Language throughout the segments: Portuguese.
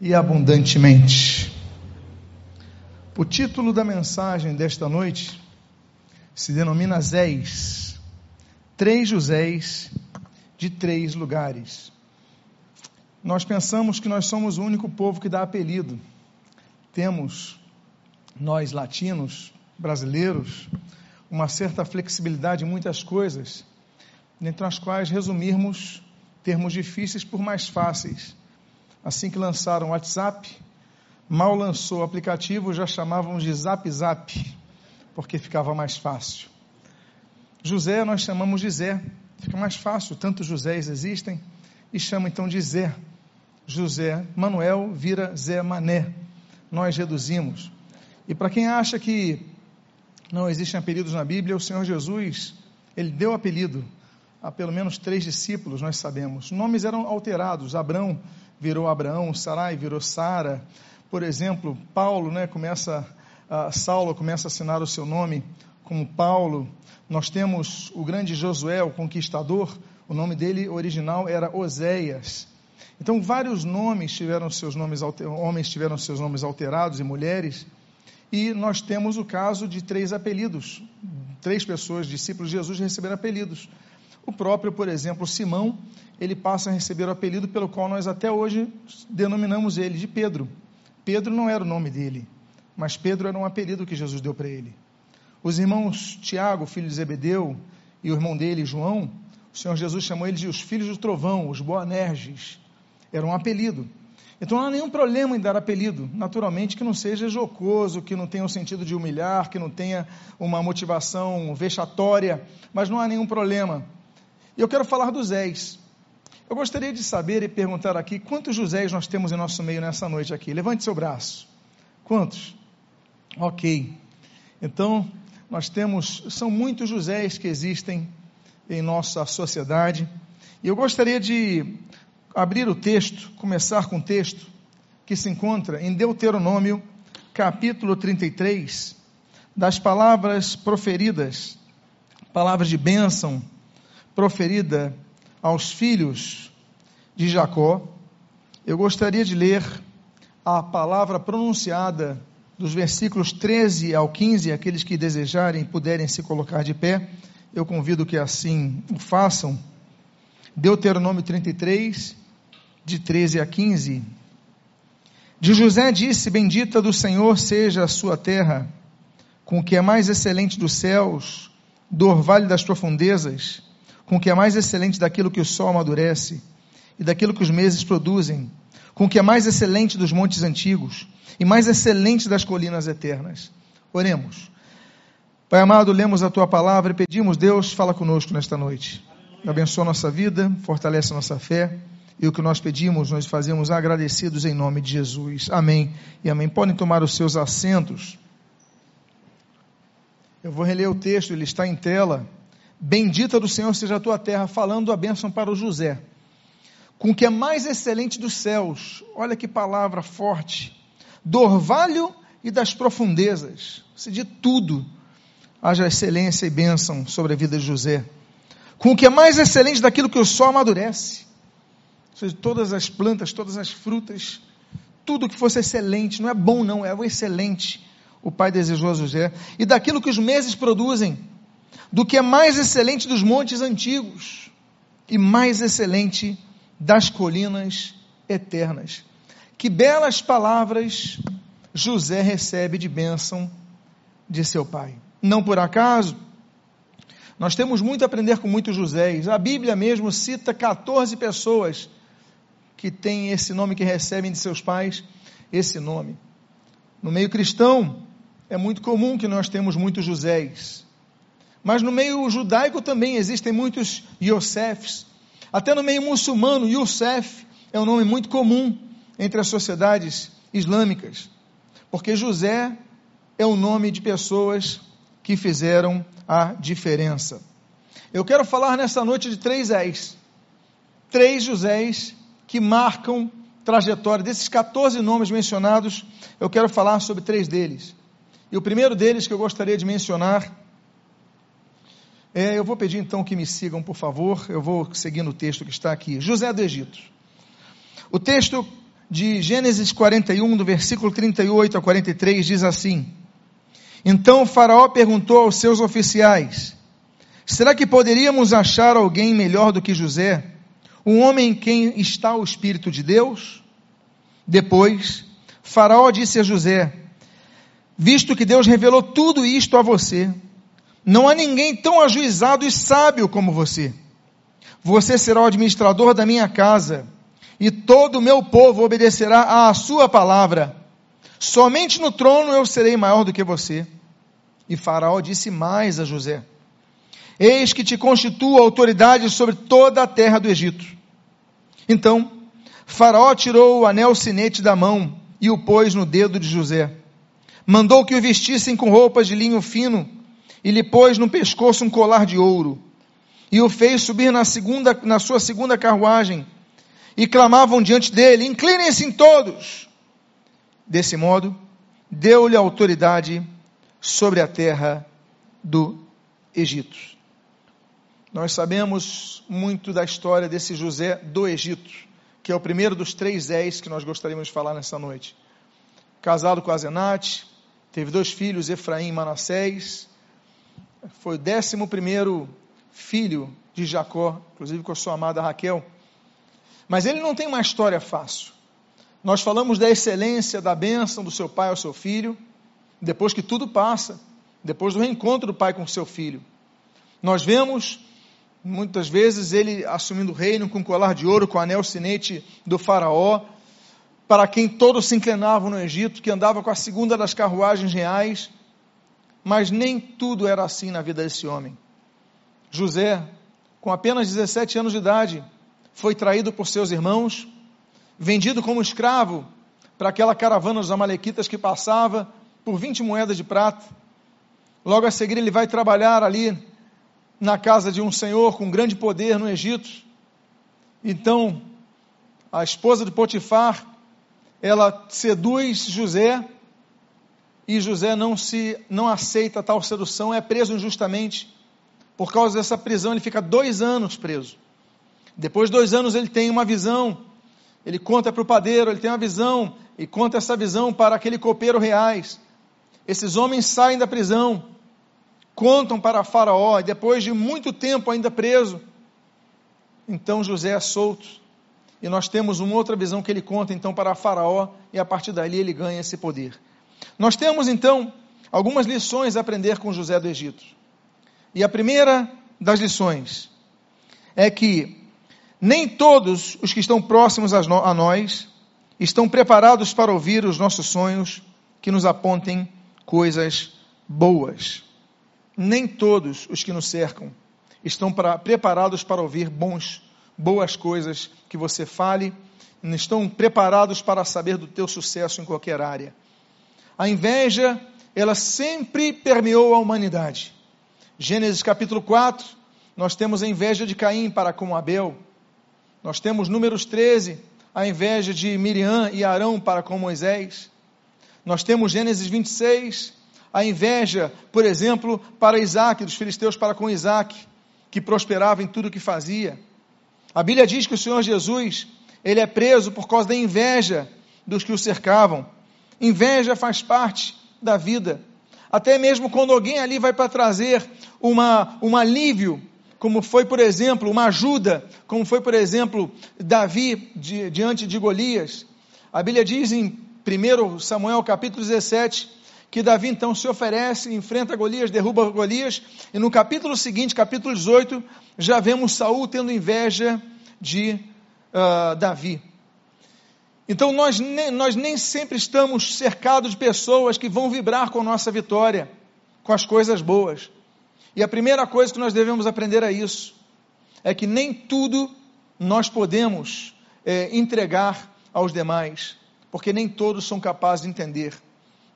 e abundantemente. O título da mensagem desta noite se denomina Zéis, três Joséis de três lugares. Nós pensamos que nós somos o único povo que dá apelido. Temos, nós latinos, brasileiros, uma certa flexibilidade em muitas coisas, entre as quais resumirmos termos difíceis por mais fáceis. Assim que lançaram o WhatsApp, mal lançou o aplicativo, já chamavam de Zap Zap, porque ficava mais fácil. José nós chamamos de Zé, fica mais fácil, tantos Josés existem, e chama então de Zé. José Manuel vira Zé Mané. Nós reduzimos. E para quem acha que não existem apelidos na Bíblia, o Senhor Jesus, ele deu apelido a pelo menos três discípulos, nós sabemos. Nomes eram alterados. Abrão virou Abraão, Sarai virou Sara. Por exemplo, Paulo, né, começa, Saulo começa a assinar o seu nome como Paulo. Nós temos o grande Josué, o conquistador, o nome dele original era Oséias. Então, vários nomes tiveram seus nomes, homens tiveram seus nomes alterados e mulheres. E nós temos o caso de três apelidos. Três pessoas, discípulos de Jesus, receberam apelidos. O próprio, por exemplo, Simão, ele passa a receber o apelido pelo qual nós até hoje denominamos ele de Pedro. Pedro não era o nome dele, mas Pedro era um apelido que Jesus deu para ele. Os irmãos Tiago, filho de Zebedeu, e o irmão dele, João, o Senhor Jesus chamou eles de os filhos do trovão, os Boanerges. Era um apelido. Então não há nenhum problema em dar apelido, naturalmente que não seja jocoso, que não tenha o sentido de humilhar, que não tenha uma motivação vexatória, mas não há nenhum problema. E eu quero falar dos Zés. Eu gostaria de saber e perguntar aqui quantos Josés nós temos em nosso meio nessa noite aqui. Levante seu braço. Quantos? Ok. Então, nós temos, são muitos Josés que existem em nossa sociedade. E eu gostaria de abrir o texto, começar com o texto que se encontra em Deuteronômio, capítulo 33, das palavras proferidas, palavras de bênção proferida aos filhos de Jacó, eu gostaria de ler a palavra pronunciada dos versículos 13 ao 15, aqueles que desejarem puderem se colocar de pé, eu convido que assim o façam. Deuteronômio 33, de 13 a 15. De José disse: Bendita do Senhor seja a sua terra, com o que é mais excelente dos céus, do orvalho das profundezas com o que é mais excelente daquilo que o sol amadurece e daquilo que os meses produzem, com o que é mais excelente dos montes antigos e mais excelente das colinas eternas. Oremos. Pai amado, lemos a tua palavra e pedimos, Deus, fala conosco nesta noite. Abençoa nossa vida, fortalece nossa fé. E o que nós pedimos, nós fazemos agradecidos em nome de Jesus. Amém e amém. Podem tomar os seus assentos. Eu vou reler o texto, ele está em tela. Bendita do Senhor seja a tua terra, falando a bênção para o José. Com o que é mais excelente dos céus, olha que palavra forte, do orvalho e das profundezas, se de tudo haja excelência e bênção sobre a vida de José. Com o que é mais excelente daquilo que o sol amadurece, ou seja, todas as plantas, todas as frutas, tudo que fosse excelente, não é bom não, é o excelente, o pai desejou a José, e daquilo que os meses produzem, do que é mais excelente dos montes antigos e mais excelente das colinas eternas. Que belas palavras José recebe de bênção de seu pai. Não por acaso, nós temos muito a aprender com muitos Joséis. A Bíblia mesmo cita 14 pessoas que têm esse nome, que recebem de seus pais esse nome. No meio cristão, é muito comum que nós temos muitos Joséis. Mas no meio judaico também existem muitos Yosefs. Até no meio muçulmano, Yosef é um nome muito comum entre as sociedades islâmicas. Porque José é o nome de pessoas que fizeram a diferença. Eu quero falar nessa noite de três Zés. Três Josés que marcam trajetória. Desses 14 nomes mencionados, eu quero falar sobre três deles. E o primeiro deles que eu gostaria de mencionar é, eu vou pedir então que me sigam, por favor. Eu vou seguindo o texto que está aqui. José do Egito. O texto de Gênesis 41, do versículo 38 a 43, diz assim: Então Faraó perguntou aos seus oficiais: Será que poderíamos achar alguém melhor do que José, um homem em quem está o Espírito de Deus? Depois, Faraó disse a José: Visto que Deus revelou tudo isto a você, não há ninguém tão ajuizado e sábio como você. Você será o administrador da minha casa e todo o meu povo obedecerá à sua palavra. Somente no trono eu serei maior do que você. E Faraó disse mais a José: Eis que te constituo autoridade sobre toda a terra do Egito. Então, Faraó tirou o anel sinete da mão e o pôs no dedo de José. Mandou que o vestissem com roupas de linho fino e lhe pôs no pescoço um colar de ouro. E o fez subir na, segunda, na sua segunda carruagem e clamavam diante dele: Inclinem-se em todos. Desse modo, deu-lhe autoridade sobre a terra do Egito. Nós sabemos muito da história desse José do Egito, que é o primeiro dos três Zés que nós gostaríamos de falar nessa noite. Casado com a Zenate, teve dois filhos, Efraim e Manassés. Foi o décimo primeiro filho de Jacó, inclusive com a sua amada Raquel. Mas ele não tem uma história fácil. Nós falamos da excelência, da bênção do seu pai ao seu filho, depois que tudo passa, depois do reencontro do pai com o seu filho. Nós vemos, muitas vezes, ele assumindo o reino com colar de ouro, com anel sinete do faraó, para quem todos se inclinavam no Egito, que andava com a segunda das carruagens reais, mas nem tudo era assim na vida desse homem. José, com apenas 17 anos de idade, foi traído por seus irmãos, vendido como escravo para aquela caravana dos Amalequitas que passava por 20 moedas de prata. Logo a seguir, ele vai trabalhar ali na casa de um senhor com grande poder no Egito. Então, a esposa de Potifar, ela seduz José e José não se não aceita tal sedução, é preso injustamente. Por causa dessa prisão, ele fica dois anos preso. Depois de dois anos ele tem uma visão, ele conta para o padeiro, ele tem uma visão e conta essa visão para aquele copeiro reais. Esses homens saem da prisão, contam para Faraó, e depois de muito tempo ainda preso, então José é solto. E nós temos uma outra visão que ele conta então para Faraó, e a partir dali ele ganha esse poder. Nós temos então algumas lições a aprender com José do Egito. E a primeira das lições é que nem todos os que estão próximos a nós estão preparados para ouvir os nossos sonhos que nos apontem coisas boas. Nem todos os que nos cercam estão para, preparados para ouvir bons, boas coisas que você fale, estão preparados para saber do teu sucesso em qualquer área. A inveja, ela sempre permeou a humanidade. Gênesis capítulo 4, nós temos a inveja de Caim para com Abel. Nós temos números 13, a inveja de Miriam e Arão para com Moisés. Nós temos Gênesis 26, a inveja, por exemplo, para Isaac, dos filisteus para com Isaac, que prosperava em tudo o que fazia. A Bíblia diz que o Senhor Jesus, ele é preso por causa da inveja dos que o cercavam. Inveja faz parte da vida. Até mesmo quando alguém ali vai para trazer uma, um alívio como foi, por exemplo, uma ajuda, como foi, por exemplo, Davi di, diante de Golias. A Bíblia diz em 1 Samuel capítulo 17 que Davi então se oferece, enfrenta Golias, derruba Golias, e no capítulo seguinte, capítulo 18, já vemos Saul tendo inveja de uh, Davi. Então nós, ne, nós nem sempre estamos cercados de pessoas que vão vibrar com a nossa vitória, com as coisas boas. E a primeira coisa que nós devemos aprender é isso: é que nem tudo nós podemos é, entregar aos demais, porque nem todos são capazes de entender.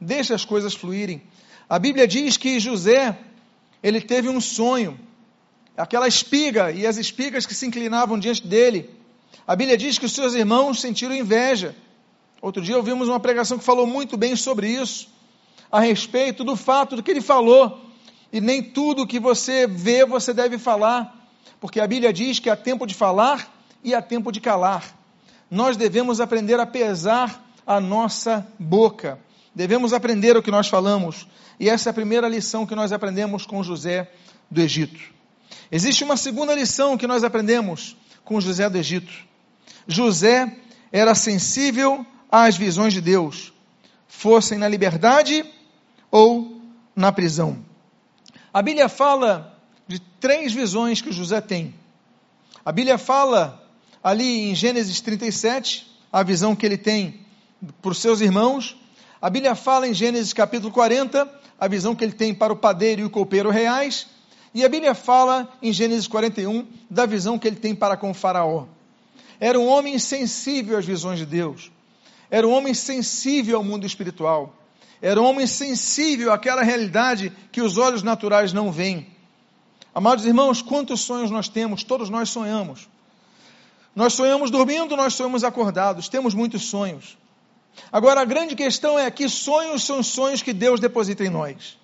Deixe as coisas fluírem. A Bíblia diz que José, ele teve um sonho, aquela espiga e as espigas que se inclinavam diante dele. A Bíblia diz que os seus irmãos sentiram inveja. Outro dia ouvimos uma pregação que falou muito bem sobre isso, a respeito do fato do que ele falou e nem tudo que você vê você deve falar, porque a Bíblia diz que há tempo de falar e há tempo de calar. nós devemos aprender a pesar a nossa boca. Devemos aprender o que nós falamos. E essa é a primeira lição que nós aprendemos com José do Egito. Existe uma segunda lição que nós aprendemos com José do Egito. José era sensível às visões de Deus, fossem na liberdade ou na prisão. A Bíblia fala de três visões que José tem. A Bíblia fala ali em Gênesis 37, a visão que ele tem para os seus irmãos. A Bíblia fala em Gênesis capítulo 40, a visão que ele tem para o padeiro e o copeiro reais. E a Bíblia fala em Gênesis 41 da visão que ele tem para com Faraó. Era um homem sensível às visões de Deus. Era um homem sensível ao mundo espiritual. Era um homem sensível àquela realidade que os olhos naturais não veem. Amados irmãos, quantos sonhos nós temos? Todos nós sonhamos. Nós sonhamos dormindo, nós sonhamos acordados, temos muitos sonhos. Agora, a grande questão é que sonhos são sonhos que Deus deposita em nós.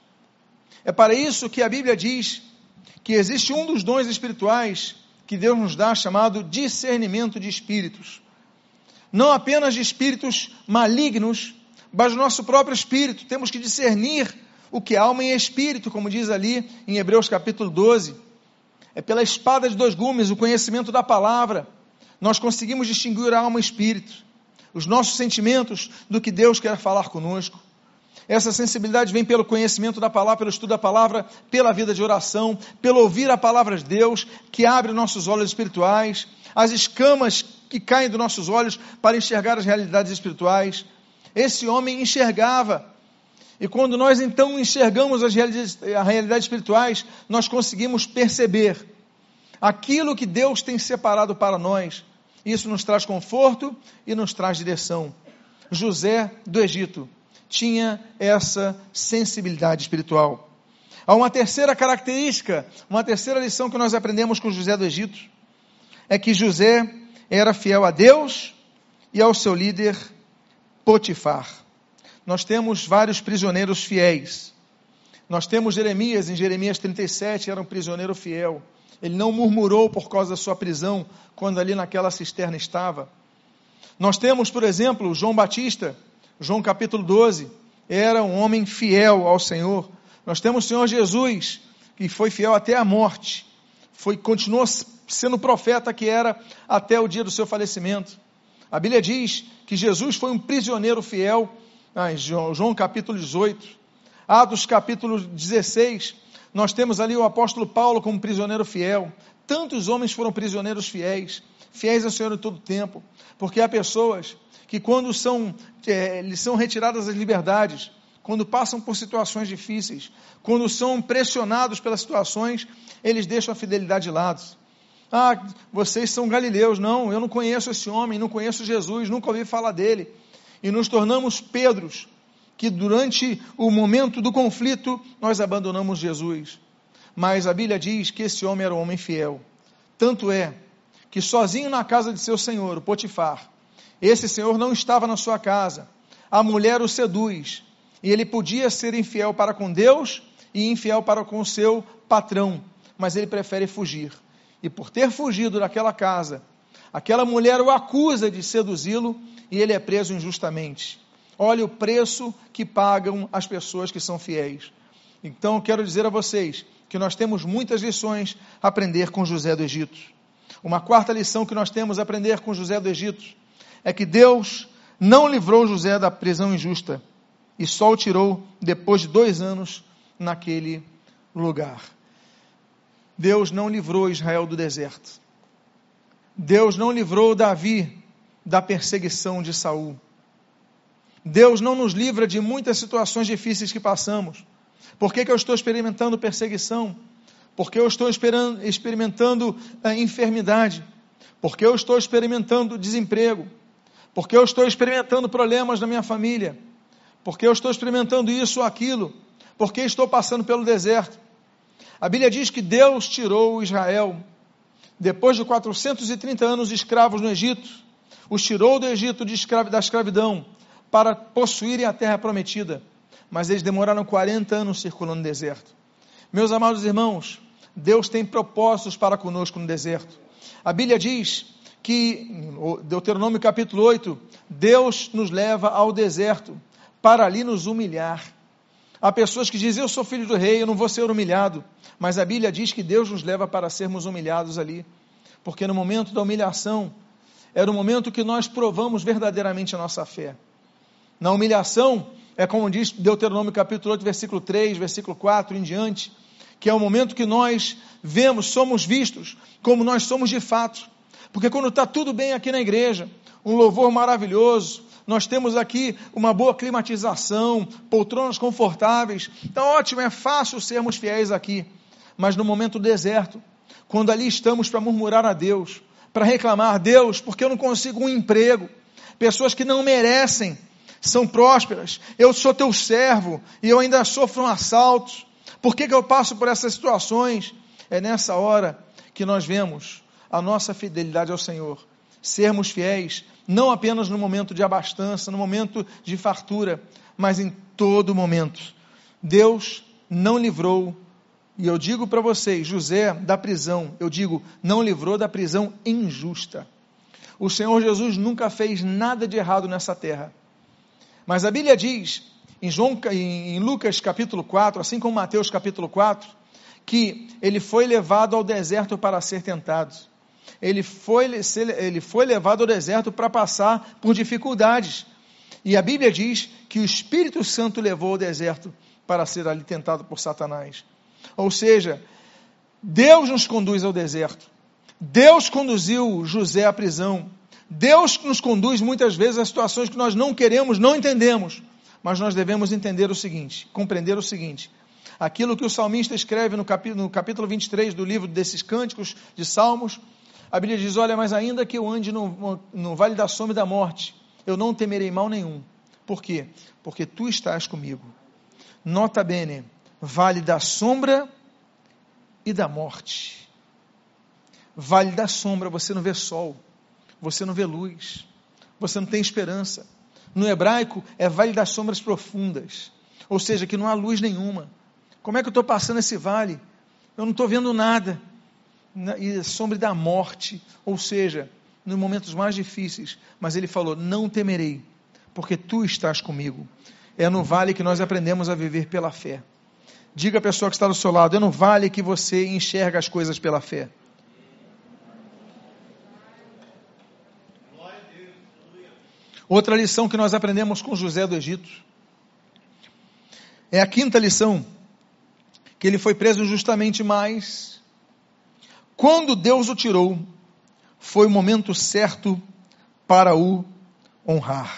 É para isso que a Bíblia diz que existe um dos dons espirituais que Deus nos dá chamado discernimento de espíritos. Não apenas de espíritos malignos, mas do nosso próprio espírito. Temos que discernir o que é alma e espírito, como diz ali em Hebreus capítulo 12. É pela espada de dois gumes, o conhecimento da palavra, nós conseguimos distinguir a alma e espírito, os nossos sentimentos do que Deus quer falar conosco. Essa sensibilidade vem pelo conhecimento da palavra, pelo estudo da palavra, pela vida de oração, pelo ouvir a palavra de Deus, que abre nossos olhos espirituais, as escamas que caem dos nossos olhos para enxergar as realidades espirituais. Esse homem enxergava. E quando nós então enxergamos as realidades, espirituais, nós conseguimos perceber aquilo que Deus tem separado para nós. Isso nos traz conforto e nos traz direção. José do Egito tinha essa sensibilidade espiritual. Há uma terceira característica, uma terceira lição que nós aprendemos com José do Egito, é que José era fiel a Deus e ao seu líder Potifar. Nós temos vários prisioneiros fiéis. Nós temos Jeremias, em Jeremias 37, era um prisioneiro fiel. Ele não murmurou por causa da sua prisão, quando ali naquela cisterna estava. Nós temos, por exemplo, João Batista, João capítulo 12, era um homem fiel ao Senhor. Nós temos o Senhor Jesus, que foi fiel até a morte, foi continuou sendo profeta que era até o dia do seu falecimento. A Bíblia diz que Jesus foi um prisioneiro fiel, ah, João, João capítulo 18. Atos capítulo 16, nós temos ali o apóstolo Paulo como prisioneiro fiel. Tantos homens foram prisioneiros fiéis, fiéis ao Senhor em todo tempo, porque há pessoas que quando são, é, lhes são retiradas as liberdades, quando passam por situações difíceis, quando são pressionados pelas situações, eles deixam a fidelidade de lado. Ah, vocês são galileus. Não, eu não conheço esse homem, não conheço Jesus, nunca ouvi falar dele. E nos tornamos Pedros, que durante o momento do conflito nós abandonamos Jesus. Mas a Bíblia diz que esse homem era um homem fiel. Tanto é que sozinho na casa de seu senhor, o Potifar, esse senhor não estava na sua casa. A mulher o seduz. E ele podia ser infiel para com Deus e infiel para com o seu patrão. Mas ele prefere fugir. E por ter fugido daquela casa, aquela mulher o acusa de seduzi-lo e ele é preso injustamente. Olha o preço que pagam as pessoas que são fiéis. Então, quero dizer a vocês que nós temos muitas lições a aprender com José do Egito. Uma quarta lição que nós temos a aprender com José do Egito é que Deus não livrou José da prisão injusta e só o tirou depois de dois anos naquele lugar. Deus não livrou Israel do deserto. Deus não livrou Davi da perseguição de Saul. Deus não nos livra de muitas situações difíceis que passamos. Por que, que eu estou experimentando perseguição? Porque eu estou experimentando eh, enfermidade? Porque eu estou experimentando desemprego? Porque eu estou experimentando problemas na minha família, porque eu estou experimentando isso ou aquilo, porque estou passando pelo deserto. A Bíblia diz que Deus tirou Israel, depois de 430 anos escravos no Egito, os tirou do Egito de da escravidão para possuírem a terra prometida, mas eles demoraram 40 anos circulando no deserto. Meus amados irmãos, Deus tem propósitos para conosco no deserto. A Bíblia diz que, Deuteronômio capítulo 8, Deus nos leva ao deserto para ali nos humilhar. Há pessoas que dizem: Eu sou filho do rei, eu não vou ser humilhado. Mas a Bíblia diz que Deus nos leva para sermos humilhados ali. Porque no momento da humilhação, era o momento que nós provamos verdadeiramente a nossa fé. Na humilhação, é como diz Deuteronômio capítulo 8, versículo 3, versículo 4 em diante, que é o momento que nós vemos, somos vistos como nós somos de fato. Porque quando está tudo bem aqui na igreja, um louvor maravilhoso, nós temos aqui uma boa climatização, poltronas confortáveis, então ótimo, é fácil sermos fiéis aqui. Mas no momento deserto, quando ali estamos para murmurar a Deus, para reclamar, Deus, porque eu não consigo um emprego, pessoas que não merecem, são prósperas, eu sou teu servo e eu ainda sofro um assalto, por que, que eu passo por essas situações? É nessa hora que nós vemos a nossa fidelidade ao Senhor. Sermos fiéis, não apenas no momento de abastança, no momento de fartura, mas em todo momento. Deus não livrou, e eu digo para vocês, José da prisão, eu digo, não livrou da prisão injusta. O Senhor Jesus nunca fez nada de errado nessa terra. Mas a Bíblia diz, em, João, em Lucas capítulo 4, assim como Mateus capítulo 4, que ele foi levado ao deserto para ser tentado ele foi, ele foi levado ao deserto para passar por dificuldades. E a Bíblia diz que o Espírito Santo levou ao deserto para ser ali tentado por Satanás. Ou seja, Deus nos conduz ao deserto. Deus conduziu José à prisão. Deus nos conduz muitas vezes a situações que nós não queremos, não entendemos. Mas nós devemos entender o seguinte, compreender o seguinte: aquilo que o salmista escreve no capítulo, no capítulo 23 do livro desses cânticos de Salmos, a Bíblia diz: Olha, mas ainda que eu ande no, no vale da sombra e da morte, eu não temerei mal nenhum. Por quê? Porque tu estás comigo. Nota bene, vale da sombra e da morte. Vale da sombra, você não vê sol, você não vê luz, você não tem esperança. No hebraico é vale das sombras profundas, ou seja, que não há luz nenhuma. Como é que eu estou passando esse vale? Eu não estou vendo nada e sombra da morte, ou seja, nos momentos mais difíceis, mas ele falou: Não temerei, porque tu estás comigo. É no vale que nós aprendemos a viver pela fé. Diga à pessoa que está do seu lado: É no vale que você enxerga as coisas pela fé. Outra lição que nós aprendemos com José do Egito é a quinta lição, que ele foi preso justamente mais quando Deus o tirou, foi o momento certo para o honrar.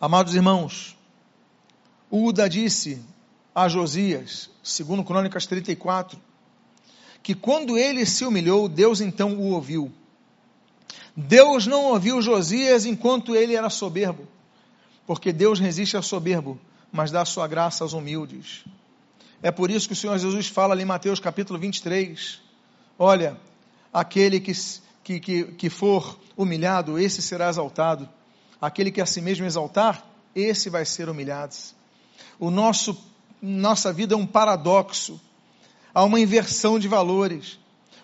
Amados irmãos, Uda disse a Josias, segundo Crônicas 34, que quando ele se humilhou, Deus então o ouviu. Deus não ouviu Josias enquanto ele era soberbo, porque Deus resiste ao soberbo, mas dá sua graça aos humildes. É por isso que o Senhor Jesus fala ali em Mateus capítulo 23, Olha, aquele que, que, que, que for humilhado, esse será exaltado. Aquele que a si mesmo exaltar, esse vai ser humilhado. O nosso, nossa vida é um paradoxo. Há uma inversão de valores.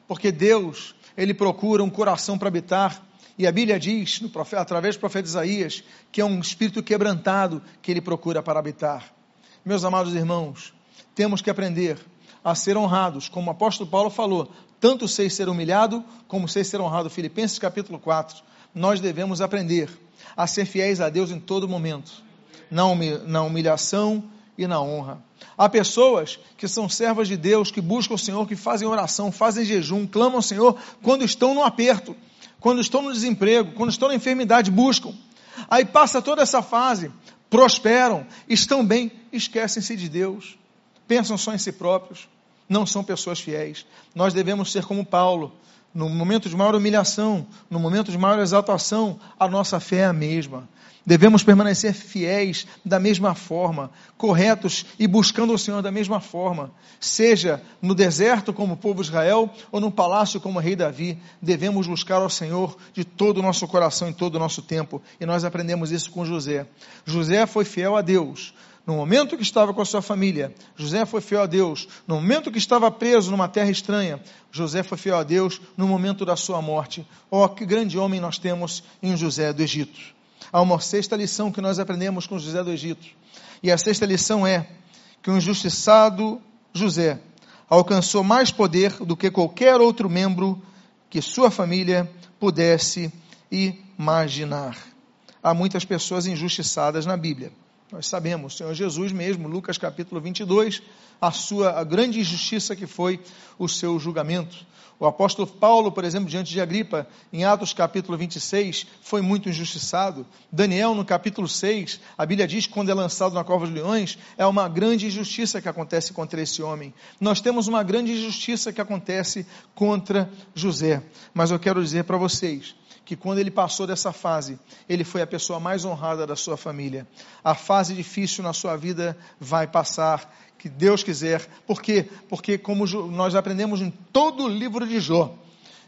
Porque Deus, Ele procura um coração para habitar. E a Bíblia diz, profeta, através do profeta Isaías, que é um espírito quebrantado que Ele procura para habitar. Meus amados irmãos, temos que aprender a ser honrados, como o apóstolo Paulo falou, tanto sei ser humilhado, como sei ser honrado. Filipenses capítulo 4. Nós devemos aprender a ser fiéis a Deus em todo momento, na humilhação e na honra. Há pessoas que são servas de Deus, que buscam o Senhor, que fazem oração, fazem jejum, clamam ao Senhor quando estão no aperto, quando estão no desemprego, quando estão na enfermidade, buscam. Aí passa toda essa fase, prosperam, estão bem, esquecem-se de Deus, pensam só em si próprios não são pessoas fiéis. Nós devemos ser como Paulo. No momento de maior humilhação, no momento de maior exaltação, a nossa fé é a mesma. Devemos permanecer fiéis da mesma forma, corretos e buscando o Senhor da mesma forma. Seja no deserto como o povo de Israel ou no palácio como o rei Davi, devemos buscar ao Senhor de todo o nosso coração e todo o nosso tempo. E nós aprendemos isso com José. José foi fiel a Deus No momento que estava com a sua família, José foi fiel a Deus. No momento que estava preso numa terra estranha, José foi fiel a Deus no momento da sua morte. Oh, que grande homem nós temos em José do Egito. Há uma sexta lição que nós aprendemos com José do Egito. E a sexta lição é que o injustiçado José alcançou mais poder do que qualquer outro membro que sua família pudesse imaginar. Há muitas pessoas injustiçadas na Bíblia. Nós sabemos, o Senhor Jesus mesmo, Lucas capítulo 22, a sua a grande injustiça que foi o seu julgamento. O apóstolo Paulo, por exemplo, diante de Agripa, em Atos capítulo 26, foi muito injustiçado. Daniel, no capítulo 6, a Bíblia diz que quando é lançado na cova dos leões, é uma grande injustiça que acontece contra esse homem. Nós temos uma grande injustiça que acontece contra José. Mas eu quero dizer para vocês, que quando ele passou dessa fase, ele foi a pessoa mais honrada da sua família. A fase difícil na sua vida vai passar, que Deus quiser. Por quê? Porque, como nós aprendemos em todo o livro de Jó,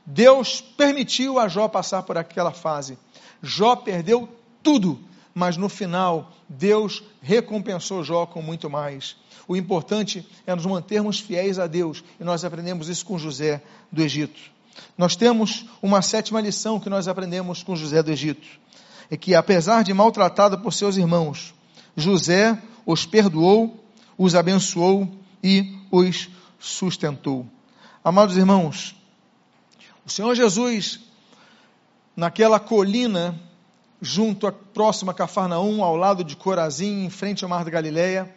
Deus permitiu a Jó passar por aquela fase. Jó perdeu tudo, mas no final, Deus recompensou Jó com muito mais. O importante é nos mantermos fiéis a Deus, e nós aprendemos isso com José do Egito. Nós temos uma sétima lição que nós aprendemos com José do Egito. É que, apesar de maltratado por seus irmãos, José os perdoou, os abençoou e os sustentou. Amados irmãos, o Senhor Jesus, naquela colina, junto à próxima Cafarnaum, ao lado de Corazim, em frente ao Mar da Galileia,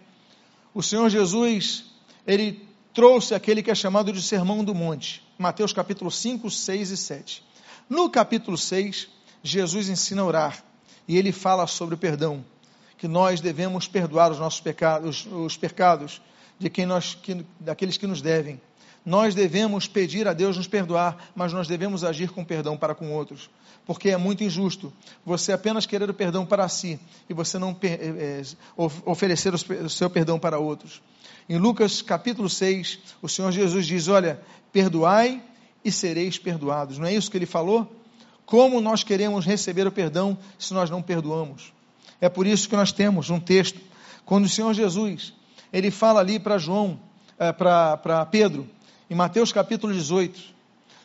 o Senhor Jesus, ele trouxe aquele que é chamado de Sermão do Monte, Mateus capítulo 5, 6 e 7. No capítulo 6, Jesus ensina a orar e ele fala sobre o perdão, que nós devemos perdoar os nossos pecados, os pecados de quem nós, que, daqueles que nos devem. Nós devemos pedir a Deus nos perdoar, mas nós devemos agir com perdão para com outros, porque é muito injusto você apenas querer o perdão para si e você não é, oferecer o seu perdão para outros. Em Lucas capítulo 6, o Senhor Jesus diz: Olha, perdoai e sereis perdoados. Não é isso que ele falou? Como nós queremos receber o perdão se nós não perdoamos? É por isso que nós temos um texto, quando o Senhor Jesus, ele fala ali para João, é, para Pedro, em Mateus capítulo 18,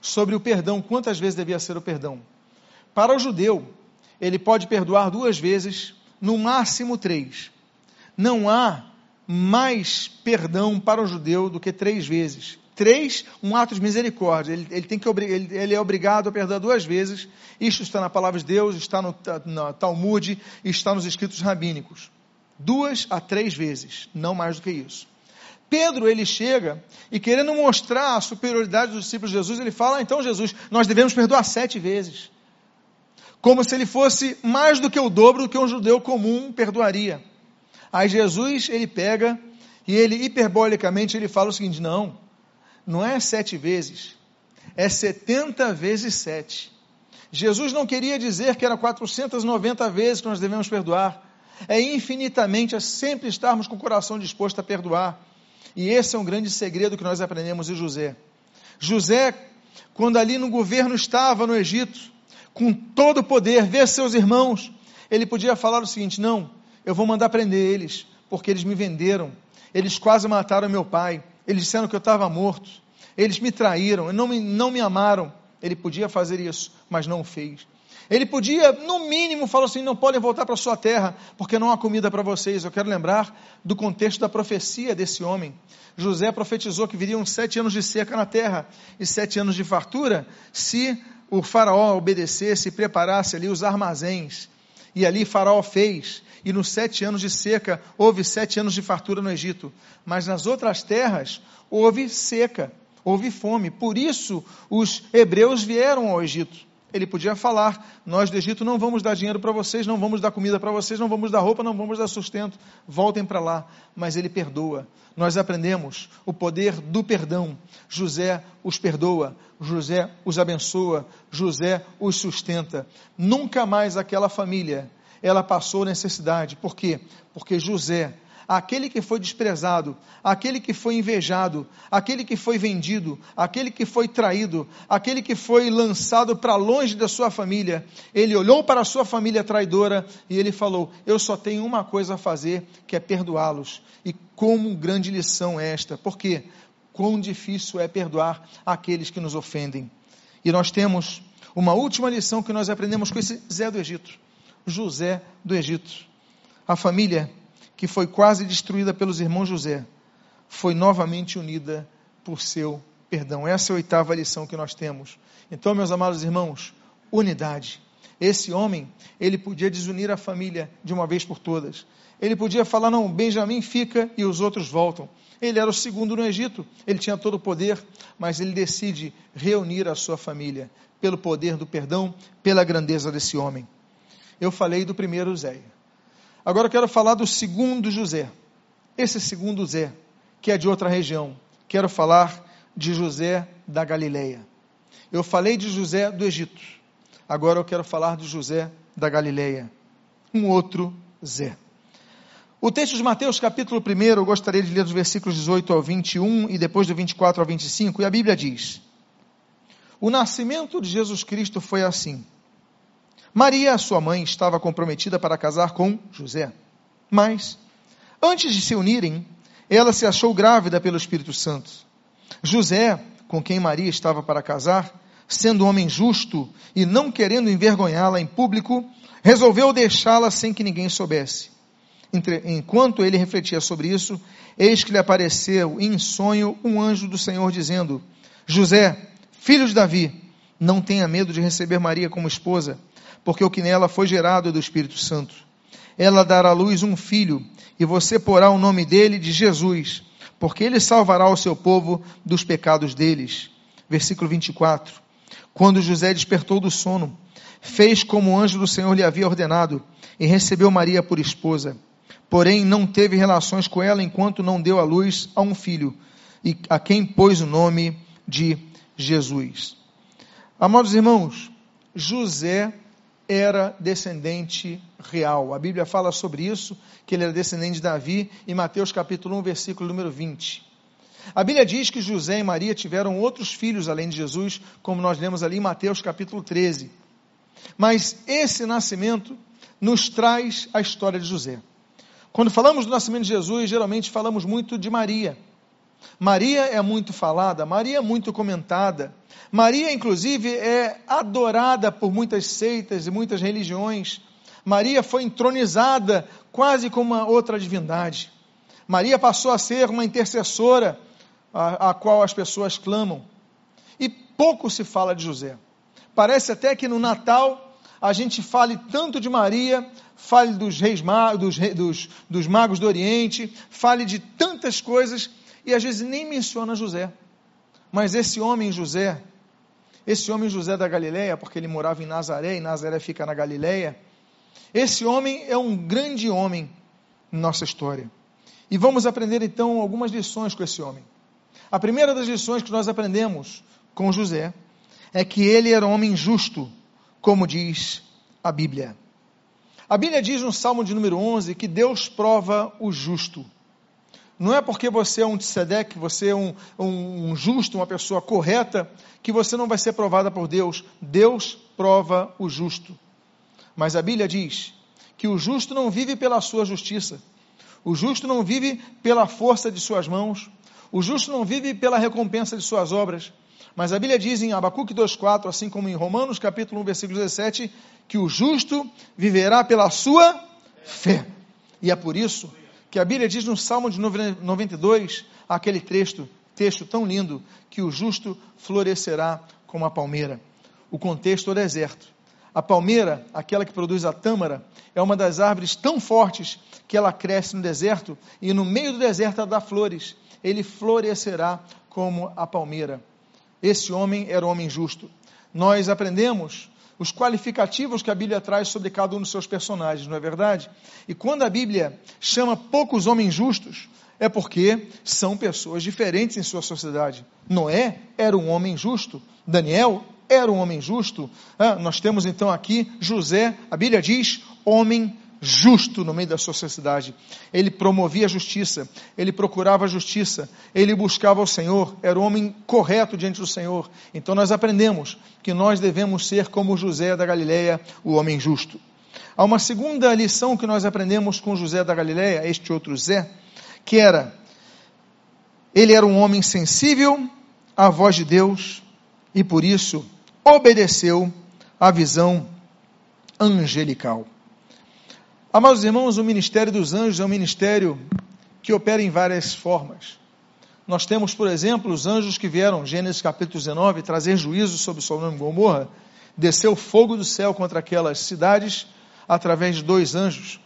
sobre o perdão, quantas vezes devia ser o perdão. Para o judeu, ele pode perdoar duas vezes, no máximo três. Não há mais perdão para o judeu do que três vezes. Três, um ato de misericórdia. Ele, ele tem que, ele, ele, é obrigado a perdoar duas vezes. Isto está na palavra de Deus, está no, no Talmud está nos escritos rabínicos. Duas a três vezes, não mais do que isso. Pedro, ele chega e querendo mostrar a superioridade dos discípulos de Jesus, ele fala, ah, então Jesus, nós devemos perdoar sete vezes. Como se ele fosse mais do que o dobro do que um judeu comum perdoaria. Aí Jesus, ele pega e ele, hiperbolicamente, ele fala o seguinte, não, não é sete vezes, é setenta vezes sete. Jesus não queria dizer que era 490 vezes que nós devemos perdoar. É infinitamente, é sempre estarmos com o coração disposto a perdoar. E esse é um grande segredo que nós aprendemos de José. José, quando ali no governo estava no Egito, com todo o poder, ver seus irmãos, ele podia falar o seguinte: não, eu vou mandar prender eles, porque eles me venderam, eles quase mataram meu pai, eles disseram que eu estava morto, eles me traíram, não me, não me amaram. Ele podia fazer isso, mas não o fez. Ele podia, no mínimo, falar assim: não podem voltar para sua terra, porque não há comida para vocês. Eu quero lembrar do contexto da profecia desse homem. José profetizou que viriam sete anos de seca na terra e sete anos de fartura, se o faraó obedecesse e preparasse ali os armazéns. E ali Faraó fez, e nos sete anos de seca houve sete anos de fartura no Egito. Mas nas outras terras houve seca, houve fome. Por isso os hebreus vieram ao Egito. Ele podia falar: Nós do Egito não vamos dar dinheiro para vocês, não vamos dar comida para vocês, não vamos dar roupa, não vamos dar sustento. Voltem para lá. Mas ele perdoa. Nós aprendemos o poder do perdão. José os perdoa, José os abençoa, José os sustenta. Nunca mais aquela família ela passou necessidade. Por quê? Porque José aquele que foi desprezado, aquele que foi invejado, aquele que foi vendido, aquele que foi traído, aquele que foi lançado para longe da sua família. Ele olhou para a sua família traidora e ele falou: Eu só tenho uma coisa a fazer, que é perdoá-los. E como grande lição é esta. Por quê? Quão difícil é perdoar aqueles que nos ofendem. E nós temos uma última lição que nós aprendemos com esse Zé do Egito, José do Egito. A família que foi quase destruída pelos irmãos José foi novamente unida por seu perdão. Essa é a oitava lição que nós temos. Então, meus amados irmãos, unidade. Esse homem, ele podia desunir a família de uma vez por todas. Ele podia falar: não, Benjamim fica e os outros voltam. Ele era o segundo no Egito, ele tinha todo o poder, mas ele decide reunir a sua família pelo poder do perdão, pela grandeza desse homem. Eu falei do primeiro Zé. Agora eu quero falar do segundo José. Esse segundo Zé, que é de outra região. Quero falar de José da Galileia. Eu falei de José do Egito. Agora eu quero falar de José da Galileia. Um outro Zé. O texto de Mateus, capítulo 1, eu gostaria de ler dos versículos 18 ao 21 e depois do 24 ao 25, e a Bíblia diz: O nascimento de Jesus Cristo foi assim. Maria, sua mãe, estava comprometida para casar com José. Mas, antes de se unirem, ela se achou grávida pelo Espírito Santo. José, com quem Maria estava para casar, sendo um homem justo e não querendo envergonhá-la em público, resolveu deixá-la sem que ninguém soubesse. Enquanto ele refletia sobre isso, eis que lhe apareceu em sonho um anjo do Senhor dizendo: José, filho de Davi, não tenha medo de receber Maria como esposa, porque o que nela foi gerado é do Espírito Santo. Ela dará à luz um filho, e você porá o nome dele de Jesus, porque ele salvará o seu povo dos pecados deles. Versículo 24. Quando José despertou do sono, fez como o anjo do Senhor lhe havia ordenado, e recebeu Maria por esposa porém não teve relações com ela enquanto não deu à luz a um filho, e a quem pôs o nome de Jesus. Amados irmãos, José era descendente real. A Bíblia fala sobre isso, que ele era descendente de Davi, em Mateus capítulo 1, versículo número 20. A Bíblia diz que José e Maria tiveram outros filhos além de Jesus, como nós lemos ali em Mateus capítulo 13. Mas esse nascimento nos traz a história de José. Quando falamos do nascimento de Jesus, geralmente falamos muito de Maria. Maria é muito falada, Maria é muito comentada. Maria, inclusive, é adorada por muitas seitas e muitas religiões. Maria foi entronizada quase como uma outra divindade. Maria passou a ser uma intercessora a, a qual as pessoas clamam. E pouco se fala de José. Parece até que no Natal a gente fale tanto de Maria, fale dos reis dos, dos, dos magos do Oriente, fale de tantas coisas e às vezes nem menciona José. Mas esse homem José, esse homem José da Galileia, porque ele morava em Nazaré e Nazaré fica na Galileia, esse homem é um grande homem em nossa história. E vamos aprender então algumas lições com esse homem. A primeira das lições que nós aprendemos com José é que ele era um homem justo como diz a Bíblia. A Bíblia diz no Salmo de número 11 que Deus prova o justo. Não é porque você é um tzedek, você é um, um, um justo, uma pessoa correta, que você não vai ser provada por Deus. Deus prova o justo. Mas a Bíblia diz que o justo não vive pela sua justiça. O justo não vive pela força de suas mãos. O justo não vive pela recompensa de suas obras. Mas a Bíblia diz em Abacuque 2,4, assim como em Romanos capítulo 1, versículo 17, que o justo viverá pela sua fé. E é por isso que a Bíblia diz no Salmo de 92, aquele texto, texto tão lindo, que o justo florescerá como a palmeira. O contexto é o deserto. A palmeira, aquela que produz a tâmara, é uma das árvores tão fortes que ela cresce no deserto e no meio do deserto ela dá flores. Ele florescerá como a palmeira. Esse homem era um homem justo. Nós aprendemos os qualificativos que a Bíblia traz sobre cada um dos seus personagens, não é verdade? E quando a Bíblia chama poucos homens justos, é porque são pessoas diferentes em sua sociedade. Noé era um homem justo, Daniel era um homem justo. Ah, nós temos então aqui José, a Bíblia diz, homem justo no meio da sociedade. Ele promovia a justiça, ele procurava a justiça, ele buscava o Senhor, era o homem correto diante do Senhor. Então nós aprendemos que nós devemos ser como José da Galileia, o homem justo. Há uma segunda lição que nós aprendemos com José da Galileia, este outro Zé, que era ele era um homem sensível à voz de Deus e por isso obedeceu à visão angelical. Amados irmãos, o ministério dos anjos é um ministério que opera em várias formas. Nós temos, por exemplo, os anjos que vieram, Gênesis capítulo 19, trazer juízo sobre Sodoma e Gomorra, desceu fogo do céu contra aquelas cidades através de dois anjos.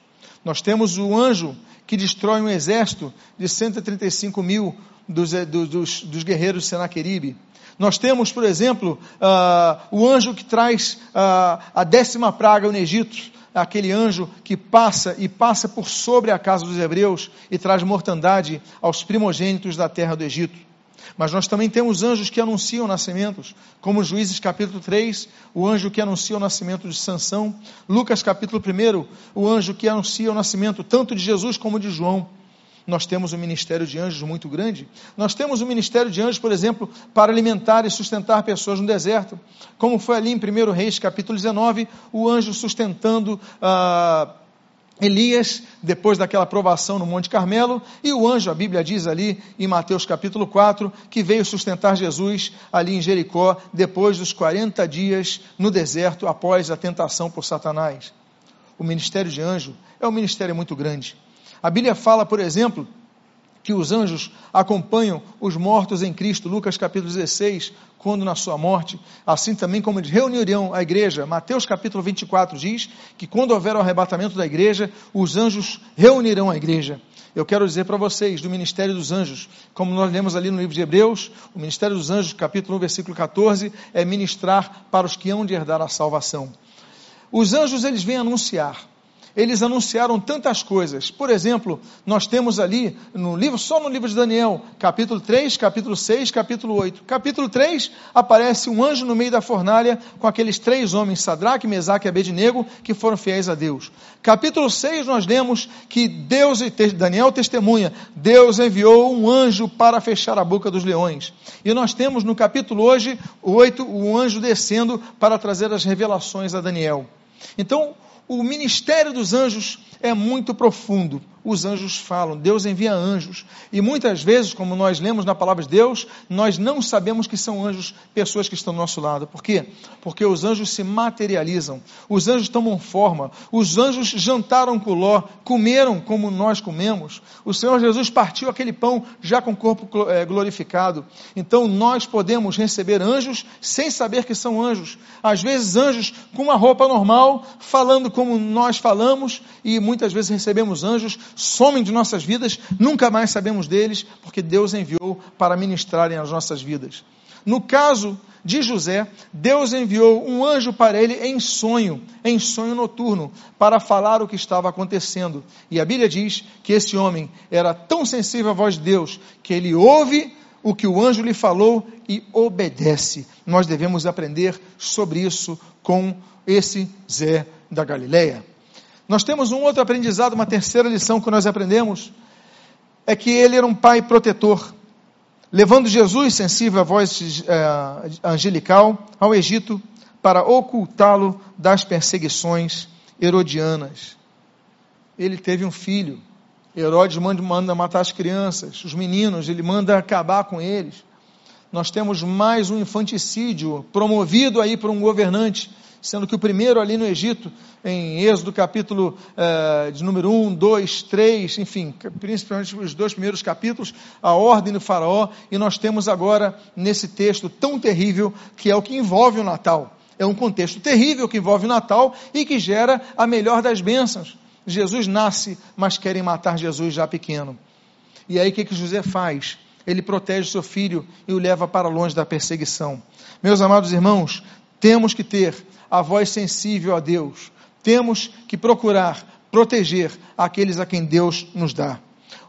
Nós temos o anjo que destrói um exército de 135 mil dos, dos, dos guerreiros de Senaqueribe. Nós temos, por exemplo, uh, o anjo que traz uh, a décima praga no Egito, aquele anjo que passa e passa por sobre a casa dos hebreus e traz mortandade aos primogênitos da terra do Egito. Mas nós também temos anjos que anunciam nascimentos, como Juízes capítulo 3, o anjo que anuncia o nascimento de Sansão, Lucas capítulo 1, o anjo que anuncia o nascimento tanto de Jesus como de João. Nós temos um ministério de anjos muito grande. Nós temos um ministério de anjos, por exemplo, para alimentar e sustentar pessoas no deserto. Como foi ali em 1 Reis, capítulo 19, o anjo sustentando ah, Elias, depois daquela provação no Monte Carmelo, e o anjo, a Bíblia diz ali em Mateus capítulo 4, que veio sustentar Jesus ali em Jericó, depois dos 40 dias no deserto, após a tentação por Satanás. O ministério de anjo é um ministério muito grande. A Bíblia fala, por exemplo, que os anjos acompanham os mortos em Cristo, Lucas capítulo 16, quando na sua morte, assim também como eles reunirão a igreja. Mateus capítulo 24 diz que quando houver o arrebatamento da igreja, os anjos reunirão a igreja. Eu quero dizer para vocês do ministério dos anjos, como nós lemos ali no livro de Hebreus, o ministério dos anjos, capítulo 1, versículo 14, é ministrar para os que hão de herdar a salvação. Os anjos eles vêm anunciar eles anunciaram tantas coisas. Por exemplo, nós temos ali no livro, só no livro de Daniel, capítulo 3, capítulo 6, capítulo 8. Capítulo 3 aparece um anjo no meio da fornalha com aqueles três homens, Sadraque, Mesaque e Abednego, que foram fiéis a Deus. Capítulo 6 nós lemos que Deus, Daniel testemunha, Deus enviou um anjo para fechar a boca dos leões. E nós temos no capítulo hoje 8 o anjo descendo para trazer as revelações a Daniel. Então, o ministério dos anjos é muito profundo os anjos falam, Deus envia anjos. E muitas vezes, como nós lemos na palavra de Deus, nós não sabemos que são anjos, pessoas que estão do nosso lado. Por quê? Porque os anjos se materializam, os anjos tomam forma, os anjos jantaram com Ló, comeram como nós comemos. O Senhor Jesus partiu aquele pão já com o corpo é, glorificado. Então nós podemos receber anjos sem saber que são anjos. Às vezes, anjos com uma roupa normal, falando como nós falamos, e muitas vezes recebemos anjos somem de nossas vidas, nunca mais sabemos deles, porque Deus enviou para ministrarem as nossas vidas. No caso de José, Deus enviou um anjo para ele em sonho, em sonho noturno, para falar o que estava acontecendo. E a Bíblia diz que esse homem era tão sensível à voz de Deus que ele ouve o que o anjo lhe falou e obedece. Nós devemos aprender sobre isso com esse Zé da Galileia. Nós temos um outro aprendizado, uma terceira lição que nós aprendemos, é que ele era um pai protetor, levando Jesus, sensível à voz é, angelical, ao Egito para ocultá-lo das perseguições herodianas. Ele teve um filho. Herodes manda matar as crianças, os meninos, ele manda acabar com eles. Nós temos mais um infanticídio promovido aí por um governante sendo que o primeiro ali no Egito, em Êxodo capítulo eh, de número 1, 2, 3, enfim, principalmente os dois primeiros capítulos, a ordem do faraó, e nós temos agora nesse texto tão terrível que é o que envolve o Natal. É um contexto terrível que envolve o Natal e que gera a melhor das bênçãos. Jesus nasce, mas querem matar Jesus já pequeno. E aí o que, que José faz? Ele protege seu filho e o leva para longe da perseguição. Meus amados irmãos, temos que ter a voz sensível a Deus. Temos que procurar proteger aqueles a quem Deus nos dá.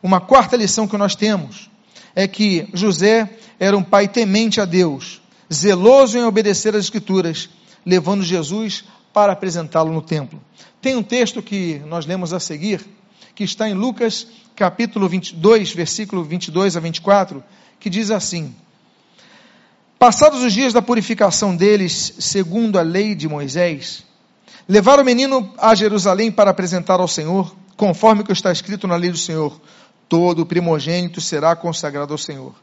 Uma quarta lição que nós temos é que José era um pai temente a Deus, zeloso em obedecer às Escrituras, levando Jesus para apresentá-lo no templo. Tem um texto que nós lemos a seguir, que está em Lucas capítulo 22, versículo 22 a 24, que diz assim: Passados os dias da purificação deles, segundo a lei de Moisés, levaram o menino a Jerusalém para apresentar ao Senhor, conforme o que está escrito na lei do Senhor: todo primogênito será consagrado ao Senhor.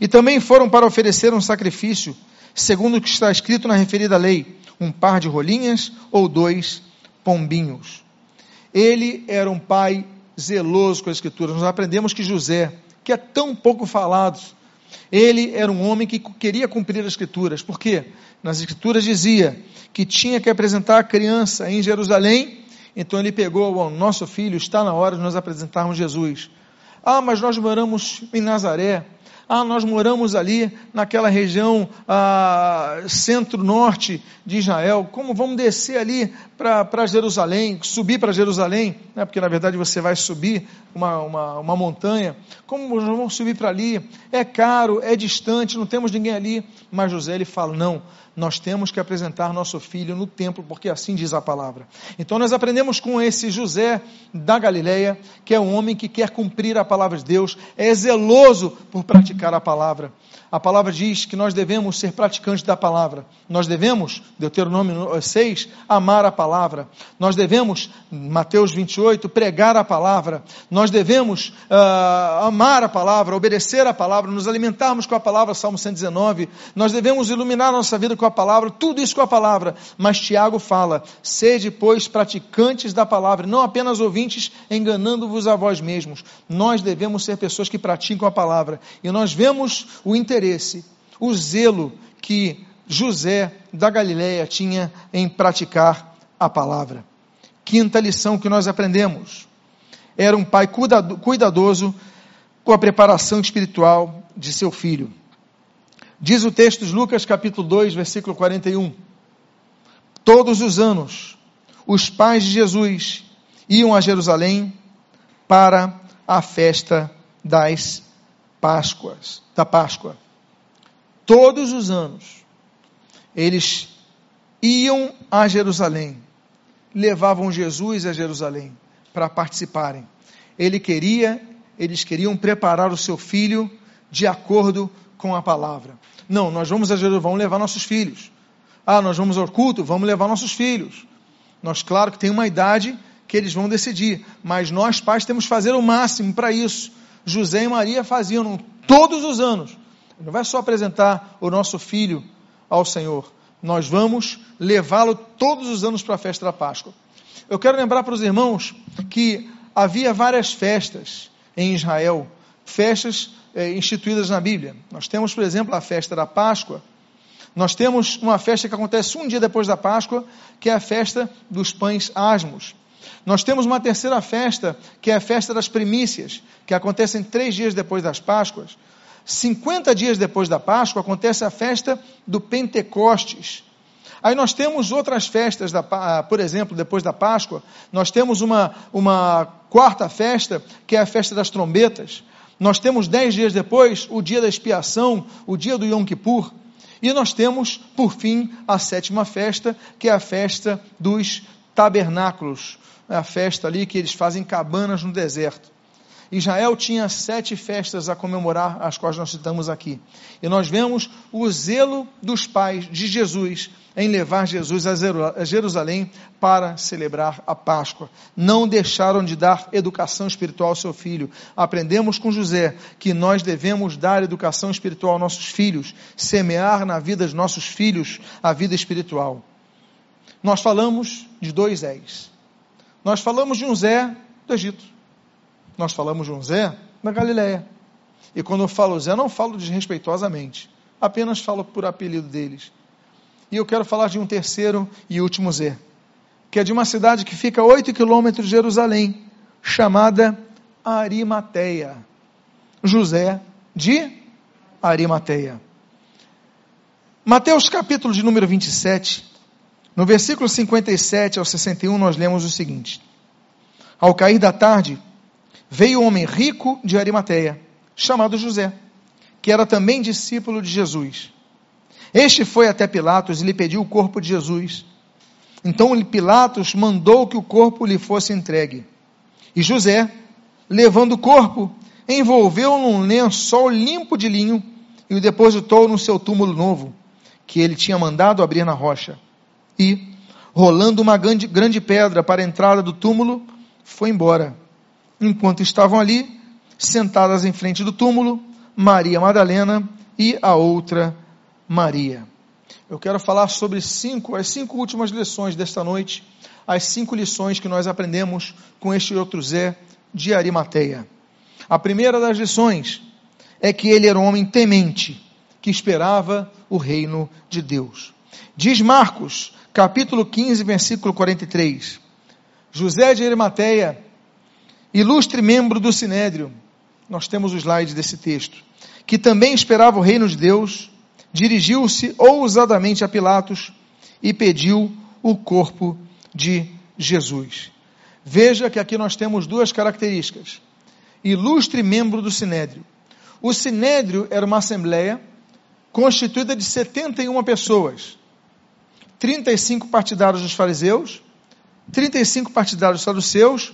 E também foram para oferecer um sacrifício, segundo o que está escrito na referida lei: um par de rolinhas ou dois pombinhos. Ele era um pai zeloso com as Escrituras. Nós aprendemos que José, que é tão pouco falado, ele era um homem que queria cumprir as Escrituras. Por quê? Nas Escrituras dizia que tinha que apresentar a criança em Jerusalém. Então ele pegou, o nosso filho, está na hora de nós apresentarmos Jesus. Ah, mas nós moramos em Nazaré. Ah, nós moramos ali naquela região ah, centro-norte de Israel. Como vamos descer ali para Jerusalém, subir para Jerusalém? Né? Porque na verdade você vai subir uma, uma, uma montanha. Como vamos subir para ali? É caro, é distante, não temos ninguém ali. Mas José ele fala: não, nós temos que apresentar nosso filho no templo, porque assim diz a palavra. Então nós aprendemos com esse José da Galileia, que é um homem que quer cumprir a palavra de Deus, é zeloso por praticar a palavra. A palavra diz que nós devemos ser praticantes da palavra. Nós devemos, Deuteronômio 6, amar a palavra. Nós devemos, Mateus 28, pregar a palavra. Nós devemos uh, amar a palavra, obedecer a palavra, nos alimentarmos com a palavra, Salmo 119. Nós devemos iluminar nossa vida com a palavra, tudo isso com a palavra. Mas Tiago fala: sede, pois, praticantes da palavra, não apenas ouvintes, enganando-vos a vós mesmos. Nós devemos ser pessoas que praticam a palavra. E nós vemos o interesse interesse, o zelo que José da Galileia tinha em praticar a palavra. Quinta lição que nós aprendemos: era um pai cuidadoso com a preparação espiritual de seu filho. Diz o texto de Lucas capítulo 2, versículo 41. Todos os anos, os pais de Jesus iam a Jerusalém para a festa das Páscoas, da Páscoa todos os anos, eles iam a Jerusalém, levavam Jesus a Jerusalém para participarem. Ele queria, eles queriam preparar o seu filho de acordo com a palavra. Não, nós vamos a Jerusalém, vamos levar nossos filhos. Ah, nós vamos ao culto, vamos levar nossos filhos. Nós, claro que tem uma idade que eles vão decidir, mas nós pais temos que fazer o máximo para isso. José e Maria faziam todos os anos não vai só apresentar o nosso filho ao Senhor, nós vamos levá-lo todos os anos para a festa da Páscoa. Eu quero lembrar para os irmãos que havia várias festas em Israel, festas é, instituídas na Bíblia. Nós temos, por exemplo, a festa da Páscoa. Nós temos uma festa que acontece um dia depois da Páscoa, que é a festa dos pães asmos. Nós temos uma terceira festa, que é a festa das primícias, que acontece três dias depois das Páscoas. 50 dias depois da Páscoa acontece a festa do Pentecostes. Aí nós temos outras festas, da, ah, por exemplo, depois da Páscoa, nós temos uma, uma quarta festa, que é a festa das trombetas. Nós temos dez dias depois o dia da expiação, o dia do Yom Kippur. E nós temos, por fim, a sétima festa, que é a festa dos tabernáculos. É a festa ali que eles fazem cabanas no deserto. Israel tinha sete festas a comemorar, as quais nós citamos aqui. E nós vemos o zelo dos pais de Jesus em levar Jesus a Jerusalém para celebrar a Páscoa. Não deixaram de dar educação espiritual ao seu filho. Aprendemos com José que nós devemos dar educação espiritual aos nossos filhos, semear na vida dos nossos filhos a vida espiritual. Nós falamos de dois Zés. Nós falamos de um Zé do Egito. Nós falamos de um Zé na Galiléia. E quando eu falo Zé, não falo desrespeitosamente, apenas falo por apelido deles. E eu quero falar de um terceiro e último Zé, que é de uma cidade que fica a 8 quilômetros de Jerusalém, chamada Arimateia. José de Arimateia. Mateus capítulo de número 27, no versículo 57 ao 61, nós lemos o seguinte: Ao cair da tarde, veio um homem rico de Arimateia, chamado José, que era também discípulo de Jesus. Este foi até Pilatos e lhe pediu o corpo de Jesus. Então Pilatos mandou que o corpo lhe fosse entregue. E José, levando o corpo, envolveu num lençol limpo de linho e o depositou no seu túmulo novo, que ele tinha mandado abrir na rocha. E, rolando uma grande, grande pedra para a entrada do túmulo, foi embora. Enquanto estavam ali, sentadas em frente do túmulo, Maria Madalena e a outra Maria. Eu quero falar sobre cinco, as cinco últimas lições desta noite, as cinco lições que nós aprendemos com este outro Zé de Arimateia. A primeira das lições é que ele era um homem temente, que esperava o reino de Deus. Diz Marcos, capítulo 15, versículo 43. José de Arimateia, ilustre membro do Sinédrio, nós temos o slide desse texto, que também esperava o reino de Deus, dirigiu-se ousadamente a Pilatos e pediu o corpo de Jesus. Veja que aqui nós temos duas características. Ilustre membro do Sinédrio. O Sinédrio era uma assembleia constituída de 71 pessoas. 35 partidários dos fariseus, 35 partidários dos saduceus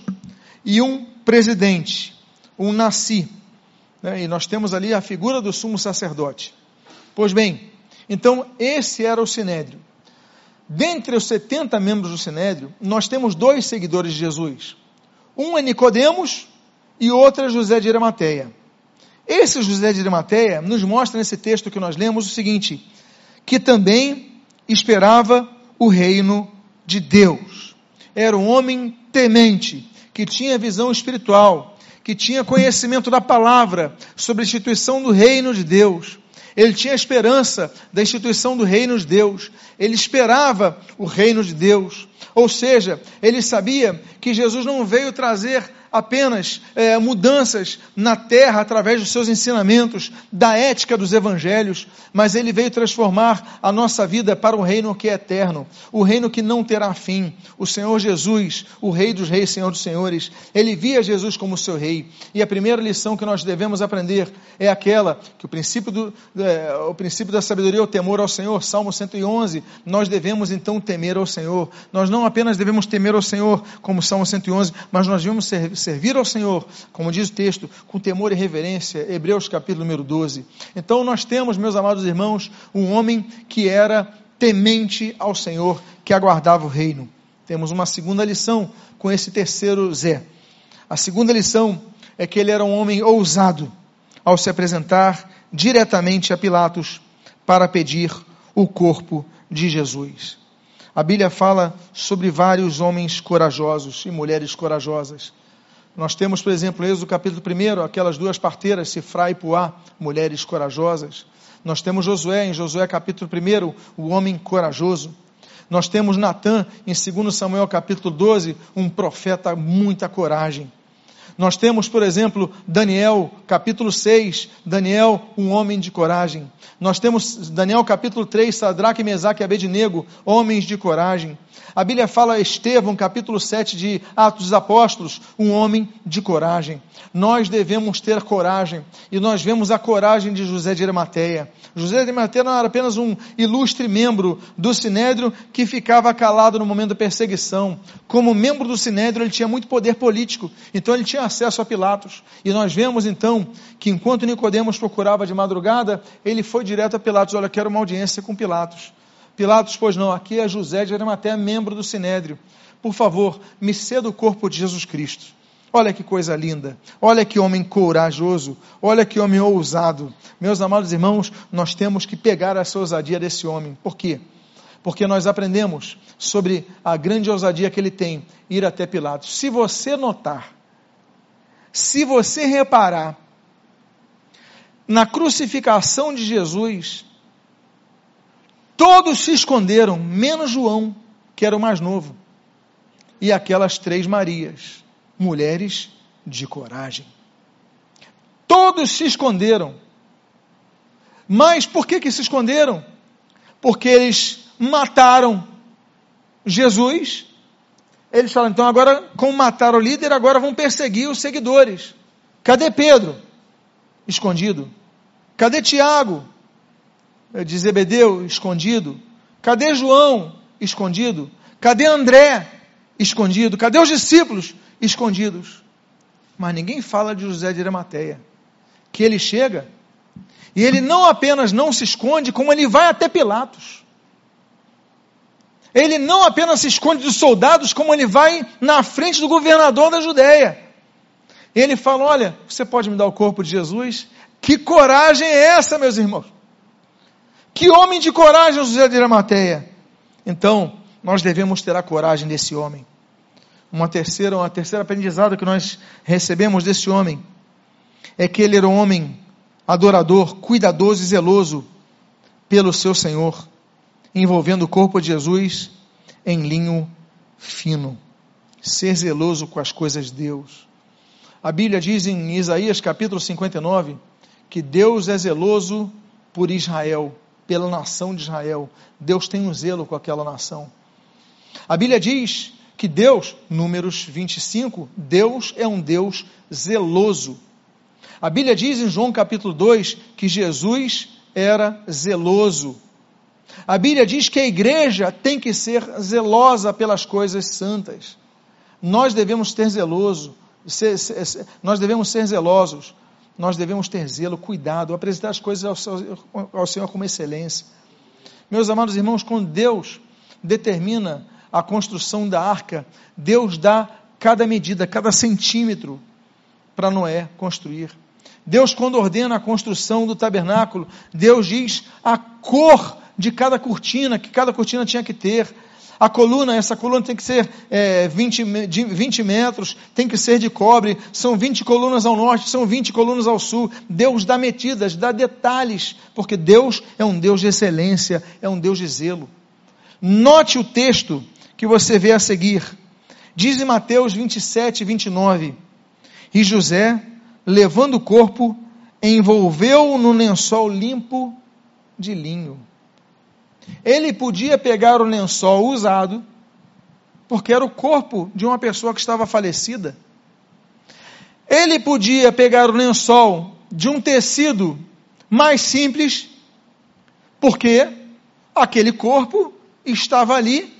e um presidente, um nasci. Né? E nós temos ali a figura do sumo sacerdote. Pois bem, então esse era o Sinédrio. Dentre os 70 membros do Sinédrio, nós temos dois seguidores de Jesus. Um é Nicodemos e outro é José de Arimateia. Esse José de Arimateia nos mostra nesse texto que nós lemos o seguinte: que também esperava o reino de Deus. Era um homem temente, que tinha visão espiritual, que tinha conhecimento da palavra sobre a instituição do reino de Deus. Ele tinha esperança da instituição do reino de Deus. Ele esperava o reino de Deus. Ou seja, ele sabia que Jesus não veio trazer apenas é, mudanças na terra através dos seus ensinamentos, da ética dos evangelhos, mas ele veio transformar a nossa vida para um reino que é eterno, o reino que não terá fim. O Senhor Jesus, o Rei dos Reis, Senhor dos Senhores, ele via Jesus como seu Rei. E a primeira lição que nós devemos aprender é aquela que o princípio, do, é, o princípio da sabedoria é o temor ao Senhor, Salmo 111. Nós devemos então temer ao Senhor. Nós não apenas devemos temer ao Senhor, como Salmo 111, mas nós devemos ser, servir ao Senhor, como diz o texto, com temor e reverência, Hebreus capítulo número 12. Então nós temos, meus amados irmãos, um homem que era temente ao Senhor, que aguardava o reino. Temos uma segunda lição com esse terceiro Zé. A segunda lição é que ele era um homem ousado ao se apresentar diretamente a Pilatos para pedir o corpo de Jesus. A Bíblia fala sobre vários homens corajosos e mulheres corajosas. Nós temos, por exemplo, Êxodo capítulo 1, aquelas duas parteiras, Sifra e Puá, mulheres corajosas. Nós temos Josué, em Josué capítulo 1, o homem corajoso. Nós temos Natã, em 2 Samuel capítulo 12, um profeta muita coragem. Nós temos, por exemplo, Daniel, capítulo 6, Daniel, um homem de coragem. Nós temos Daniel, capítulo 3, Sadraque, Mesaque e Abednego, homens de coragem. A Bíblia fala Estevão, capítulo 7 de Atos dos Apóstolos, um homem de coragem. Nós devemos ter coragem, e nós vemos a coragem de José de Arimateia. José de Arimateia não era apenas um ilustre membro do Sinédrio que ficava calado no momento da perseguição. Como membro do Sinédrio, ele tinha muito poder político, então ele tinha acesso a Pilatos. E nós vemos então que enquanto Nicodemos procurava de madrugada, ele foi direto a Pilatos, olha, quero uma audiência com Pilatos. Pilatos, pois não, aqui é José de Arimateia, membro do Sinédrio. Por favor, me ceda o corpo de Jesus Cristo. Olha que coisa linda, olha que homem corajoso, olha que homem ousado. Meus amados irmãos, nós temos que pegar essa ousadia desse homem. Por quê? Porque nós aprendemos sobre a grande ousadia que ele tem, ir até Pilatos. Se você notar, se você reparar, na crucificação de Jesus, Todos se esconderam, menos João, que era o mais novo, e aquelas três Marias, mulheres de coragem. Todos se esconderam. Mas por que, que se esconderam? Porque eles mataram Jesus. Eles falam, então agora, como mataram o líder, agora vão perseguir os seguidores. Cadê Pedro? Escondido. Cadê Tiago? de Zebedeu escondido? Cadê João escondido? Cadê André? Escondido. Cadê os discípulos? Escondidos. Mas ninguém fala de José de Arimateia. Que ele chega e ele não apenas não se esconde, como ele vai até Pilatos. Ele não apenas se esconde dos soldados, como ele vai na frente do governador da Judéia. Ele fala: Olha, você pode me dar o corpo de Jesus? Que coragem é essa, meus irmãos? Que homem de coragem, José de Arimateia. Então, nós devemos ter a coragem desse homem. Uma terceira, uma terceira aprendizado que nós recebemos desse homem é que ele era um homem adorador, cuidadoso e zeloso pelo seu Senhor, envolvendo o corpo de Jesus em linho fino. Ser zeloso com as coisas de Deus. A Bíblia diz em Isaías capítulo 59 que Deus é zeloso por Israel, pela nação de Israel. Deus tem um zelo com aquela nação. A Bíblia diz que Deus, números 25, Deus é um Deus zeloso. A Bíblia diz em João capítulo 2 que Jesus era zeloso. A Bíblia diz que a igreja tem que ser zelosa pelas coisas santas. Nós devemos ter zeloso, ser, ser, nós devemos ser zelosos, nós devemos ter zelo, cuidado, apresentar as coisas ao, ao Senhor com excelência. Meus amados irmãos, quando Deus determina a construção da arca, Deus dá cada medida, cada centímetro para Noé construir. Deus, quando ordena a construção do tabernáculo, Deus diz a cor de cada cortina, que cada cortina tinha que ter. A coluna, essa coluna tem que ser é, 20, de 20 metros, tem que ser de cobre, são 20 colunas ao norte, são 20 colunas ao sul. Deus dá medidas, dá detalhes, porque Deus é um Deus de excelência, é um Deus de zelo. Note o texto que você vê a seguir. Diz em Mateus 27, 29. E José, levando o corpo, envolveu-o no lençol limpo de linho. Ele podia pegar o lençol usado, porque era o corpo de uma pessoa que estava falecida. Ele podia pegar o lençol de um tecido mais simples, porque aquele corpo estava ali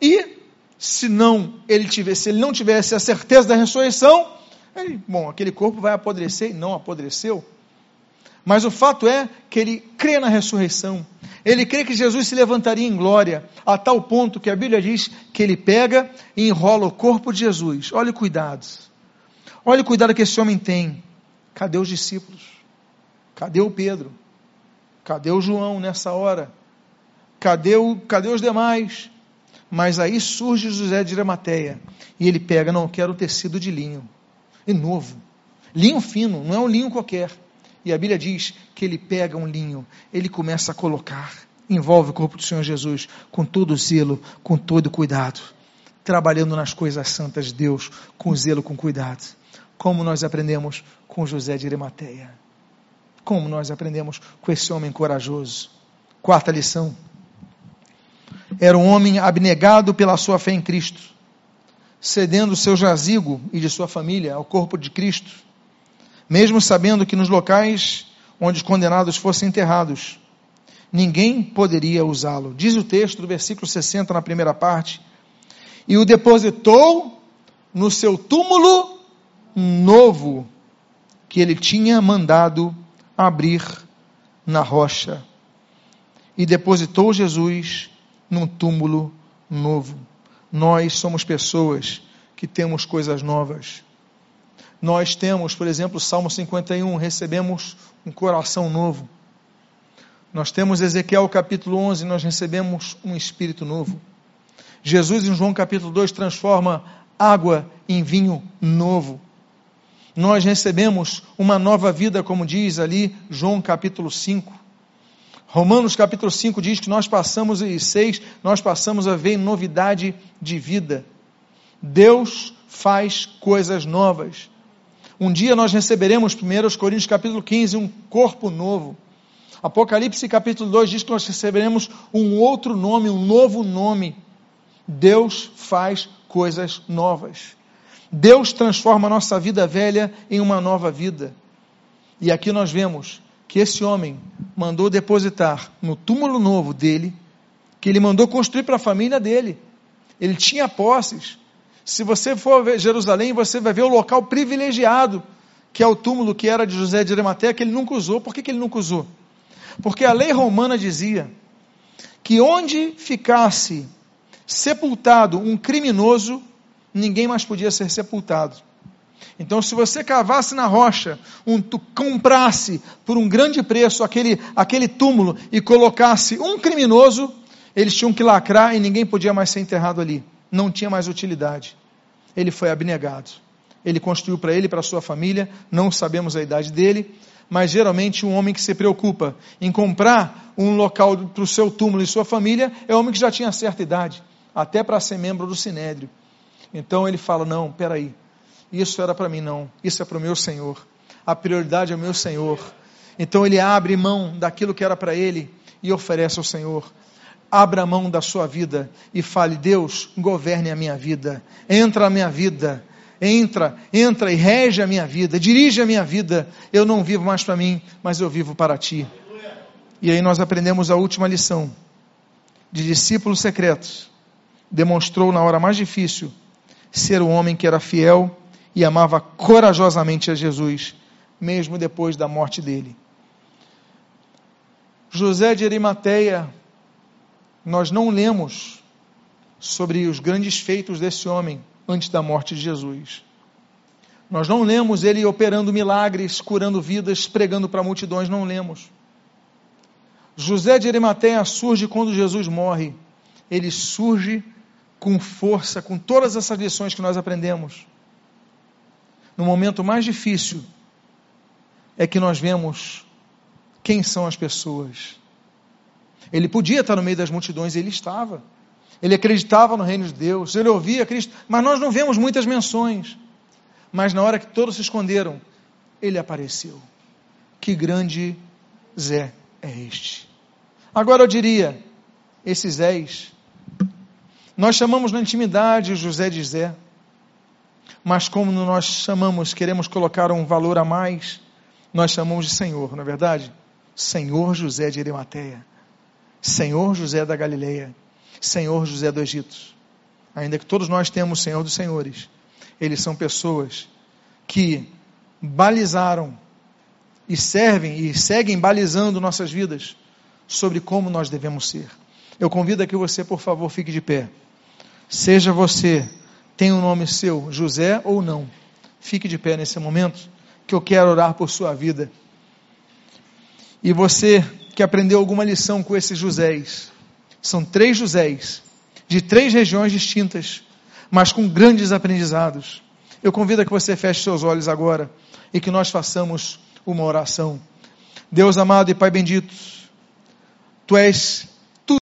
e se não ele tivesse, se ele não tivesse a certeza da ressurreição, ele, bom, aquele corpo vai apodrecer e não apodreceu. Mas o fato é que ele crê na ressurreição. Ele crê que Jesus se levantaria em glória, a tal ponto que a Bíblia diz que ele pega e enrola o corpo de Jesus. Olha o cuidado. Olha o cuidado que esse homem tem. Cadê os discípulos? Cadê o Pedro? Cadê o João nessa hora? Cadê, o, cadê os demais? Mas aí surge José de Arimateia e ele pega, não, quero tecido de linho e novo. Linho fino, não é um linho qualquer. E a Bíblia diz que ele pega um linho, ele começa a colocar, envolve o corpo do Senhor Jesus com todo zelo, com todo cuidado, trabalhando nas coisas santas de Deus, com zelo, com cuidado. Como nós aprendemos com José de Arimateia. Como nós aprendemos com esse homem corajoso. Quarta lição. Era um homem abnegado pela sua fé em Cristo cedendo seu jazigo e de sua família ao corpo de Cristo, mesmo sabendo que nos locais onde os condenados fossem enterrados, ninguém poderia usá-lo. Diz o texto do versículo 60 na primeira parte, e o depositou no seu túmulo novo que ele tinha mandado abrir na rocha. E depositou Jesus num túmulo novo. Nós somos pessoas que temos coisas novas. Nós temos, por exemplo, Salmo 51, recebemos um coração novo. Nós temos Ezequiel capítulo 11, nós recebemos um espírito novo. Jesus em João capítulo 2 transforma água em vinho novo. Nós recebemos uma nova vida, como diz ali João capítulo 5. Romanos capítulo 5 diz que nós passamos, e 6, nós passamos a ver novidade de vida. Deus faz coisas novas. Um dia nós receberemos, 1 Coríntios capítulo 15, um corpo novo. Apocalipse capítulo 2 diz que nós receberemos um outro nome, um novo nome. Deus faz coisas novas. Deus transforma a nossa vida velha em uma nova vida. E aqui nós vemos que esse homem mandou depositar no túmulo novo dele, que ele mandou construir para a família dele. ele tinha posses. Se você for ver Jerusalém, você vai ver o local privilegiado, que é o túmulo que era de José de Arimateia, que ele nunca usou. Por que, que ele nunca usou? Porque a lei romana dizia que onde ficasse sepultado um criminoso, ninguém mais podia ser sepultado. Então, se você cavasse na rocha, um, comprasse por um grande preço aquele, aquele túmulo e colocasse um criminoso, eles tinham que lacrar e ninguém podia mais ser enterrado ali. Não tinha mais utilidade. Ele foi abnegado. Ele construiu para ele e para sua família, não sabemos a idade dele, mas geralmente um homem que se preocupa em comprar um local para o seu túmulo e sua família é um homem que já tinha certa idade, até para ser membro do sinédrio. Então ele fala: não, peraí, isso era para mim, não, isso é para o meu Senhor, a prioridade é o meu Senhor. Então ele abre mão daquilo que era para ele e oferece ao Senhor. Abra mão da sua vida e fale: Deus, governe a minha vida, entra na minha vida, entra, entra e rege a minha vida, dirige a minha vida. Eu não vivo mais para mim, mas eu vivo para ti. E aí nós aprendemos a última lição de discípulos secretos. Demonstrou na hora mais difícil ser o homem que era fiel e amava corajosamente a Jesus, mesmo depois da morte dele. José de Arimateia, nós não lemos sobre os grandes feitos desse homem, antes da morte de Jesus. Nós não lemos ele operando milagres, curando vidas, pregando para multidões, não lemos. José de Arimateia surge quando Jesus morre. Ele surge com força, com todas essas lições que nós aprendemos. No momento mais difícil é que nós vemos quem são as pessoas. Ele podia estar no meio das multidões, ele estava ele acreditava no reino de Deus, ele ouvia Cristo, mas nós não vemos muitas menções. Mas na hora que todos se esconderam, ele apareceu. Que grande Zé é este? Agora eu diria, esses Zés, nós chamamos na intimidade José de Zé, mas como nós chamamos, queremos colocar um valor a mais, nós chamamos de Senhor, não é verdade? Senhor José de Arimateia, Senhor José da Galileia. Senhor José do Egito. Ainda que todos nós temos Senhor dos Senhores, eles são pessoas que balizaram e servem e seguem balizando nossas vidas sobre como nós devemos ser. Eu convido a que você, por favor, fique de pé. Seja você, tem um nome seu, José ou não, fique de pé nesse momento, que eu quero orar por sua vida. E você que aprendeu alguma lição com esses Josés, são três Joséis, de três regiões distintas, mas com grandes aprendizados. Eu convido a que você feche seus olhos agora e que nós façamos uma oração. Deus amado e Pai bendito, Tu és